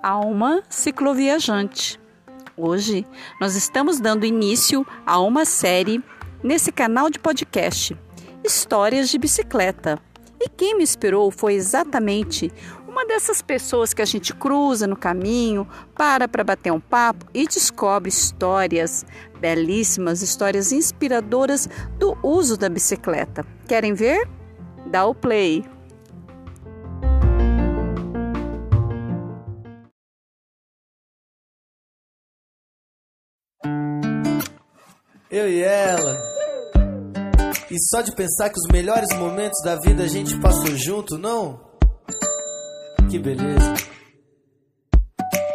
Alma Cicloviajante. Hoje nós estamos dando início a uma série nesse canal de podcast Histórias de Bicicleta. E quem me inspirou foi exatamente uma dessas pessoas que a gente cruza no caminho, para para bater um papo e descobre histórias belíssimas, histórias inspiradoras do uso da bicicleta. Querem ver? Dá o play! Eu e ela. E só de pensar que os melhores momentos da vida a gente passou junto, não? Que beleza.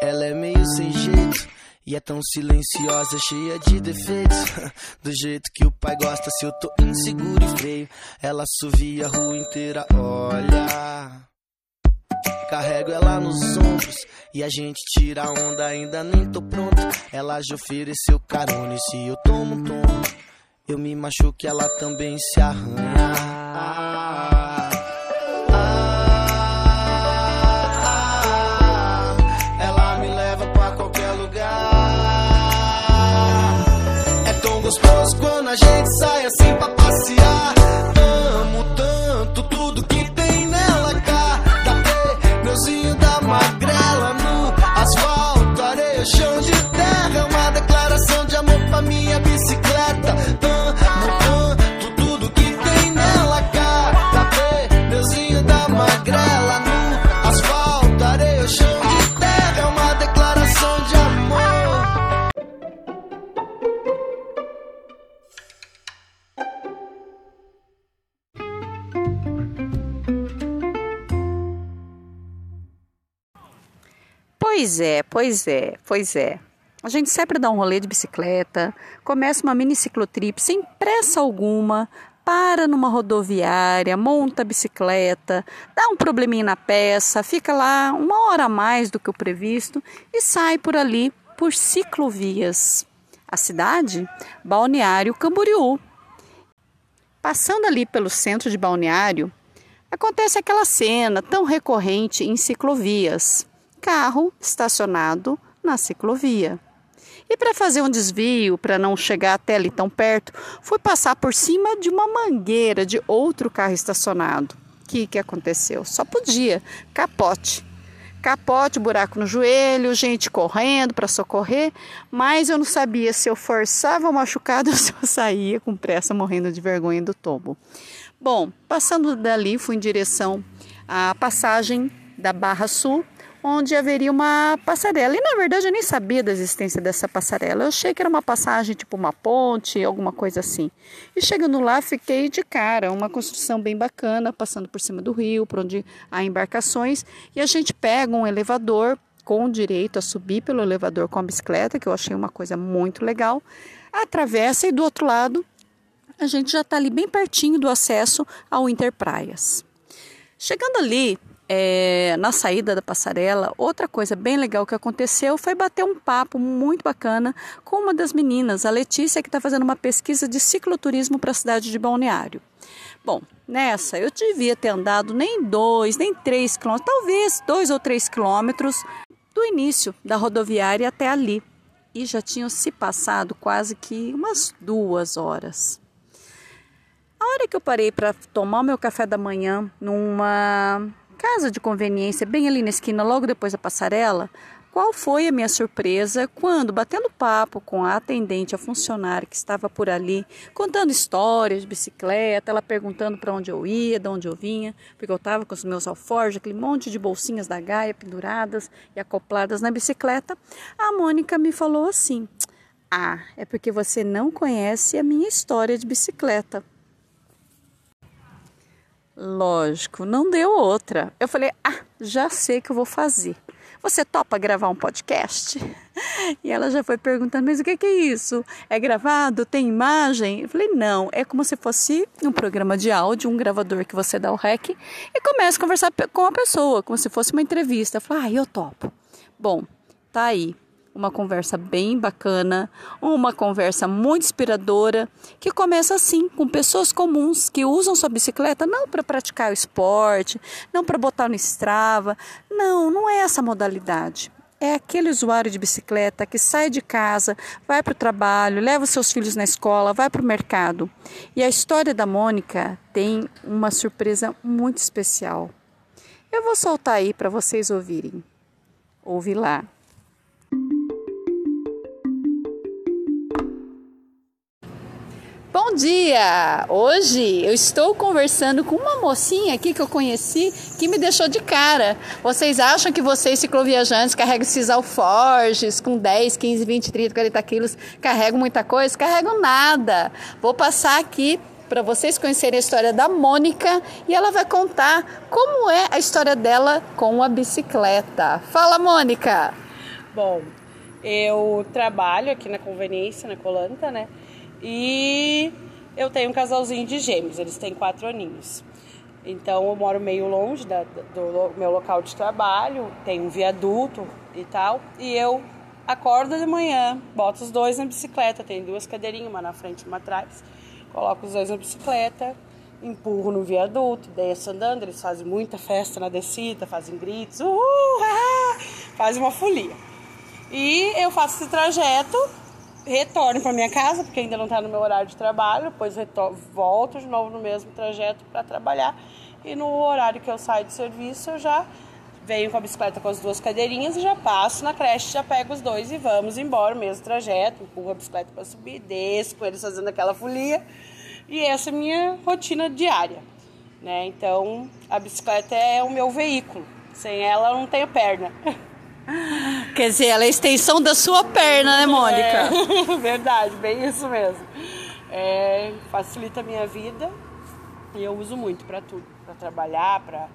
Ela é meio sem jeito. E é tão silenciosa, cheia de defeitos. Do jeito que o pai gosta, se eu tô inseguro e feio. Ela suvia a rua inteira, olha. Carrego ela nos ombros e a gente tira onda, ainda nem tô pronto. Ela já ofereceu carona e se eu tomo um tomo, eu me machuco ela também se arranha. A gente sai assim pra passear. Pois é, pois é, pois é. A gente sempre dá um rolê de bicicleta, começa uma mini ciclotrip sem pressa alguma, para numa rodoviária, monta a bicicleta, dá um probleminha na peça, fica lá uma hora a mais do que o previsto e sai por ali por ciclovias. A cidade? Balneário Camboriú. Passando ali pelo centro de Balneário, acontece aquela cena tão recorrente em ciclovias carro estacionado na ciclovia. E para fazer um desvio, para não chegar até ali tão perto, fui passar por cima de uma mangueira de outro carro estacionado. O que, que aconteceu? Só podia, capote. Capote, buraco no joelho, gente correndo para socorrer, mas eu não sabia se eu forçava o machucado ou se eu saía com pressa, morrendo de vergonha do tombo. Bom, passando dali, fui em direção à passagem da Barra Sul, onde haveria uma passarela. E na verdade eu nem sabia da existência dessa passarela. Eu achei que era uma passagem, tipo uma ponte, alguma coisa assim. E chegando lá, fiquei de cara, uma construção bem bacana, passando por cima do rio, por onde há embarcações. E a gente pega um elevador com direito a subir pelo elevador com a bicicleta, que eu achei uma coisa muito legal. Atravessa e do outro lado a gente já está ali bem pertinho do acesso ao Interpraias. Chegando ali, é, na saída da passarela, outra coisa bem legal que aconteceu foi bater um papo muito bacana com uma das meninas, a Letícia, que está fazendo uma pesquisa de cicloturismo para a cidade de Balneário. Bom, nessa eu devia ter andado nem dois, nem três quilômetros, talvez dois ou três quilômetros do início da rodoviária até ali. E já tinham se passado quase que umas duas horas. A hora que eu parei para tomar o meu café da manhã numa casa de conveniência, bem ali na esquina, logo depois da passarela, qual foi a minha surpresa quando, batendo papo com a atendente, a funcionária que estava por ali, contando histórias de bicicleta, ela perguntando para onde eu ia, de onde eu vinha, porque eu estava com os meus alforjes, aquele monte de bolsinhas da Gaia penduradas e acopladas na bicicleta, a Mônica me falou assim: Ah, é porque você não conhece a minha história de bicicleta. Lógico, não deu outra. Eu falei: Ah, já sei que eu vou fazer. Você topa gravar um podcast? E ela já foi perguntando: Mas o que é isso? É gravado? Tem imagem? Eu falei: Não, é como se fosse um programa de áudio, um gravador que você dá o rec e começa a conversar com a pessoa, como se fosse uma entrevista. Eu falei: Ah, eu topo. Bom, tá aí. Uma conversa bem bacana, uma conversa muito inspiradora, que começa assim, com pessoas comuns que usam sua bicicleta não para praticar o esporte, não para botar no Strava, não, não é essa modalidade. É aquele usuário de bicicleta que sai de casa, vai para o trabalho, leva os seus filhos na escola, vai para o mercado. E a história da Mônica tem uma surpresa muito especial. Eu vou soltar aí para vocês ouvirem. Ouve lá. Bom dia! Hoje eu estou conversando com uma mocinha aqui que eu conheci que me deixou de cara. Vocês acham que vocês, cicloviajantes, carregam esses alforjes com 10, 15, 20, 30, 40 quilos, carregam muita coisa? Carregam nada. Vou passar aqui para vocês conhecerem a história da Mônica e ela vai contar como é a história dela com a bicicleta. Fala, Mônica! Bom, eu trabalho aqui na conveniência, na Colanta, né? E eu tenho um casalzinho de gêmeos, eles têm quatro aninhos. Então eu moro meio longe da, do meu local de trabalho, tem um viaduto e tal. E eu acordo de manhã, boto os dois na bicicleta, tem duas cadeirinhas, uma na frente e uma atrás. Coloco os dois na bicicleta, empurro no viaduto, desço andando, eles fazem muita festa na descida, fazem gritos, uhul, ah, fazem uma folia. E eu faço esse trajeto retorno para minha casa, porque ainda não está no meu horário de trabalho, depois retorno, volto de novo no mesmo trajeto para trabalhar. E no horário que eu saio de serviço, eu já venho com a bicicleta com as duas cadeirinhas e já passo na creche, já pego os dois e vamos embora, o mesmo trajeto, empurro a bicicleta para subir, desço com eles fazendo aquela folia. E essa é a minha rotina diária. Né? Então, a bicicleta é o meu veículo. Sem ela, eu não tenho perna. Quer dizer, ela é a extensão da sua perna, né, Mônica? É, verdade, bem isso mesmo. É, facilita a minha vida e eu uso muito para tudo, para trabalhar, para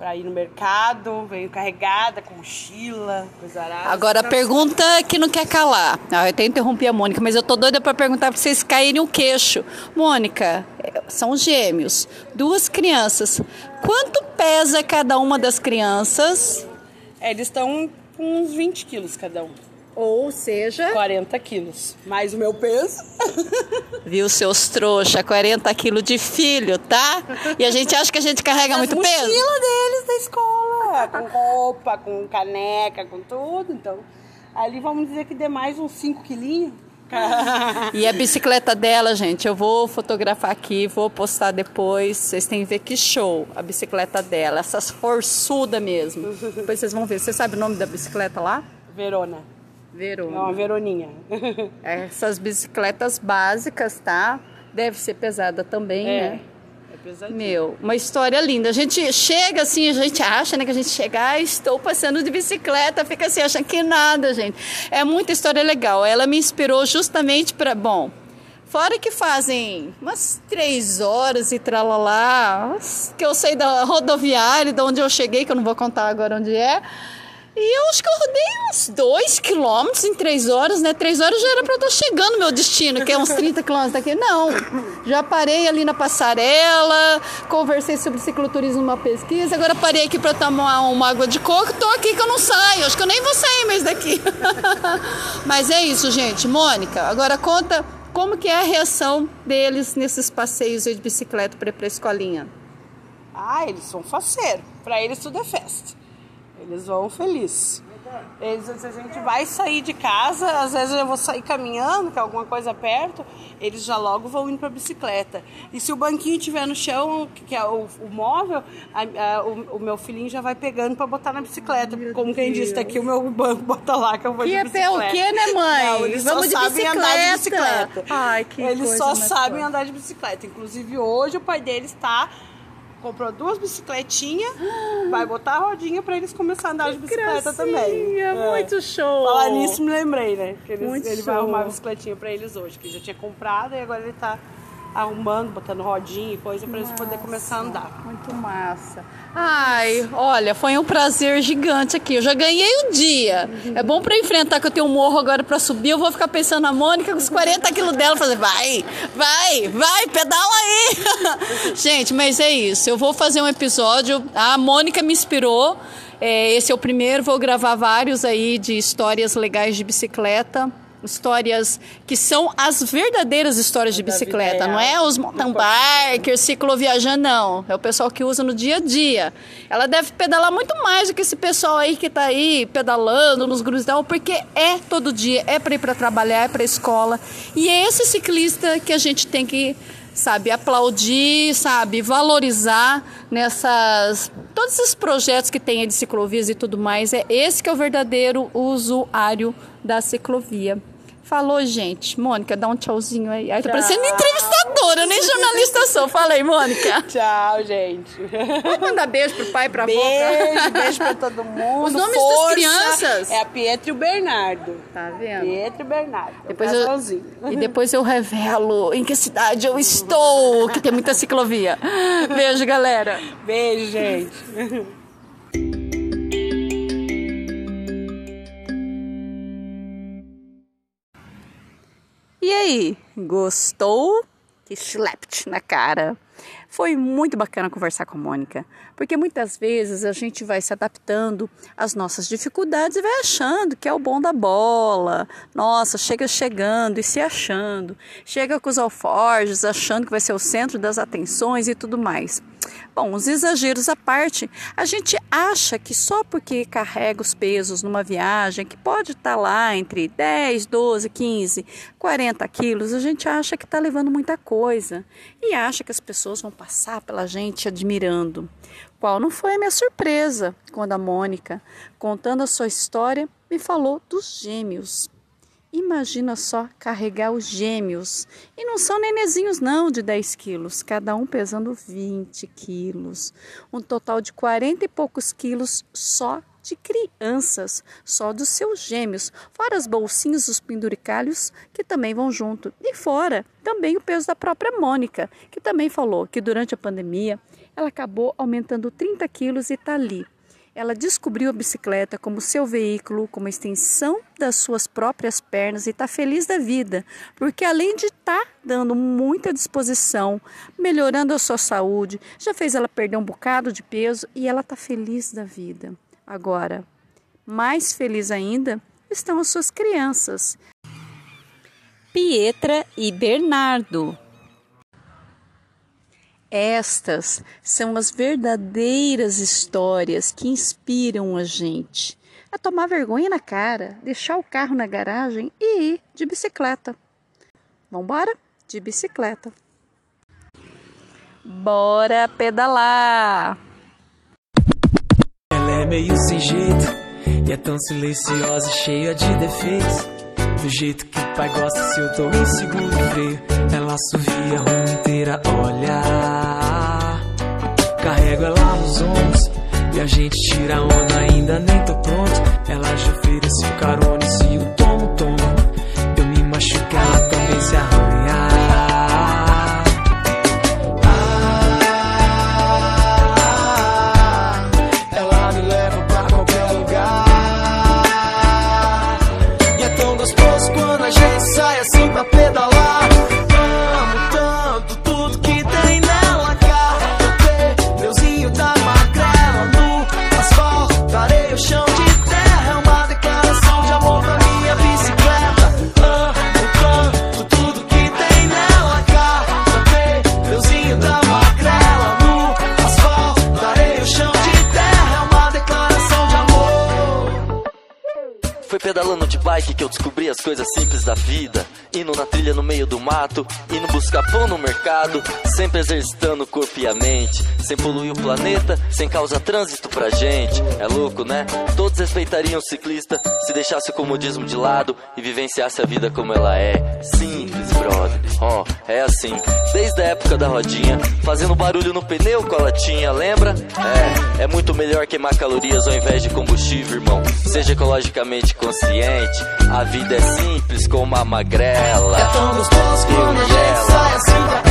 para ir no mercado, venho carregada com mochila, coisa arada. Agora a pergunta que não quer calar. Ah, eu até interrompi a Mônica, mas eu tô doida para perguntar para vocês caírem o queixo. Mônica, são gêmeos, duas crianças. Quanto pesa cada uma das crianças? É, eles estão com uns 20 quilos cada um. Ou seja... 40 quilos. Mais o meu peso. Viu, seus trouxa? 40 quilos de filho, tá? E a gente acha que a gente carrega As muito peso. mochila deles da escola. Com roupa, com caneca, com tudo. Então, ali vamos dizer que dê mais uns 5 quilinhos. e a bicicleta dela, gente, eu vou fotografar aqui, vou postar depois. Vocês têm que ver que show a bicicleta dela, essas forçuda mesmo. depois vocês vão ver. Você sabe o nome da bicicleta lá? Verona. Verona. É uma Veroninha. Essas bicicletas básicas, tá? Deve ser pesada também, é. né? Pesadinho. Meu, uma história linda. A gente chega assim, a gente acha, né, que a gente chega, ah, estou passando de bicicleta, fica assim, achando que nada, gente. É muita história legal. Ela me inspirou justamente para, bom, fora que fazem umas três horas e tralalá, que eu sei da rodoviária, de onde eu cheguei, que eu não vou contar agora onde é. E eu acho que eu rodei uns 2 quilômetros em 3 horas, né? 3 horas já era para eu estar chegando no meu destino, que é uns 30 quilômetros daqui. Não, já parei ali na passarela, conversei sobre cicloturismo numa pesquisa, agora parei aqui para tomar uma água de coco, tô aqui que eu não saio, acho que eu nem vou sair mais daqui. Mas é isso, gente. Mônica, agora conta como que é a reação deles nesses passeios de bicicleta para ir pra escolinha. Ah, eles são faceiros. Para eles tudo é festa. Eles vão felizes. Eles, se a gente vai sair de casa, às vezes eu vou sair caminhando, que é alguma coisa perto, eles já logo vão indo para bicicleta. E se o banquinho estiver no chão, que é o, o móvel, a, a, o, o, meu filhinho já vai pegando para botar na bicicleta. Meu Como quem disse, tá aqui o meu banco, bota lá que eu vou que de bicicleta. Que é o quê, né, mãe? Não, eles Vamos só sabem bicicleta. andar de bicicleta. Ai, que Eles só sabem forte. andar de bicicleta. Inclusive hoje o pai deles está comprou duas bicicletinhas, vai botar a rodinha para eles começarem a andar de bicicleta também. É. Muito show. Falar nisso me lembrei, né? Que eles, Muito ele show. vai arrumar a bicicletinha para eles hoje, que já tinha comprado e agora ele tá arrumando, botando rodinha e coisa para eles poderem começar a andar. Muito massa. Ai, olha, foi um prazer gigante aqui. Eu já ganhei o dia. É bom para enfrentar que eu tenho um morro agora para subir. Eu vou ficar pensando na Mônica com os 40 quilos dela, fazer vai, vai, vai, pedala aí. Gente, mas é isso. Eu vou fazer um episódio. A Mônica me inspirou. É, esse é o primeiro. Vou gravar vários aí de histórias legais de bicicleta histórias que são as verdadeiras histórias de bicicleta, não é os mountain bikers, cicloviajando, não. É o pessoal que usa no dia a dia. Ela deve pedalar muito mais do que esse pessoal aí que está aí pedalando nos tal, porque é todo dia, é para ir para trabalhar, é para escola. E é esse ciclista que a gente tem que sabe, aplaudir, sabe, valorizar nessas todos esses projetos que tem de ciclovias e tudo mais. É esse que é o verdadeiro usuário da ciclovia. Falou, gente. Mônica, dá um tchauzinho aí. Aí tá parecendo entrevistadora, nem jornalista sou. Falei, Mônica. Tchau, gente. Vamos mandar beijo pro pai e pra beijo, avó. Beijo pra todo mundo. Os nomes Força. das crianças. É a Pietro e o Bernardo. Tá vendo? Pietro e o Bernardo. Depois eu, e depois eu revelo em que cidade eu estou, que tem muita ciclovia. Beijo, galera. Beijo, gente. E aí, gostou? Que slapped na cara. Foi muito bacana conversar com a Mônica, porque muitas vezes a gente vai se adaptando às nossas dificuldades e vai achando que é o bom da bola. Nossa, chega chegando e se achando. Chega com os alforjes achando que vai ser o centro das atenções e tudo mais. Bom, os exageros à parte, a gente acha que só porque carrega os pesos numa viagem, que pode estar lá entre 10, 12, 15, 40 quilos, a gente acha que está levando muita coisa e acha que as pessoas vão passar pela gente admirando. Qual não foi a minha surpresa quando a Mônica, contando a sua história, me falou dos gêmeos. Imagina só carregar os gêmeos. E não são nenezinhos, não, de 10 quilos, cada um pesando 20 quilos. Um total de 40 e poucos quilos só de crianças, só dos seus gêmeos, fora as bolsinhas, os penduricalhos que também vão junto. E fora também o peso da própria Mônica, que também falou que durante a pandemia ela acabou aumentando 30 quilos e está ali ela descobriu a bicicleta como seu veículo, como extensão das suas próprias pernas e está feliz da vida, porque além de estar tá dando muita disposição, melhorando a sua saúde, já fez ela perder um bocado de peso e ela está feliz da vida. Agora, mais feliz ainda estão as suas crianças. Pietra e Bernardo. Estas são as verdadeiras histórias que inspiram a gente a tomar vergonha na cara, deixar o carro na garagem e ir de bicicleta. Vambora? De bicicleta. Bora pedalar! Ela é meio sem jeito e é tão silenciosa cheia de defeitos. Do jeito que o pai gosta, se eu tô inseguro, veio. Ela assovia a rua inteira, olha. Carrego ela nos ombros e a gente tira onda, ainda nem tô pronto. Ela já ofereceu carona se o tomo, tomo. Eu me machuco, ela também se arranha. pedalando de bike que eu descobri as coisas simples da vida. Indo na trilha no meio do mato, indo buscar pão no mercado, sempre exercitando o corpo e a mente, sem poluir o planeta, sem causar trânsito pra gente. É louco, né? Todos respeitariam o ciclista se deixasse o comodismo de lado e vivenciasse a vida como ela é. Brother. Ó, é assim. Desde a época da rodinha, fazendo barulho no pneu com a latinha, lembra? É, é muito melhor queimar calorias ao invés de combustível, irmão. Seja ecologicamente consciente, a vida é simples como uma magrela. É tão gostoso quando a gente sai assim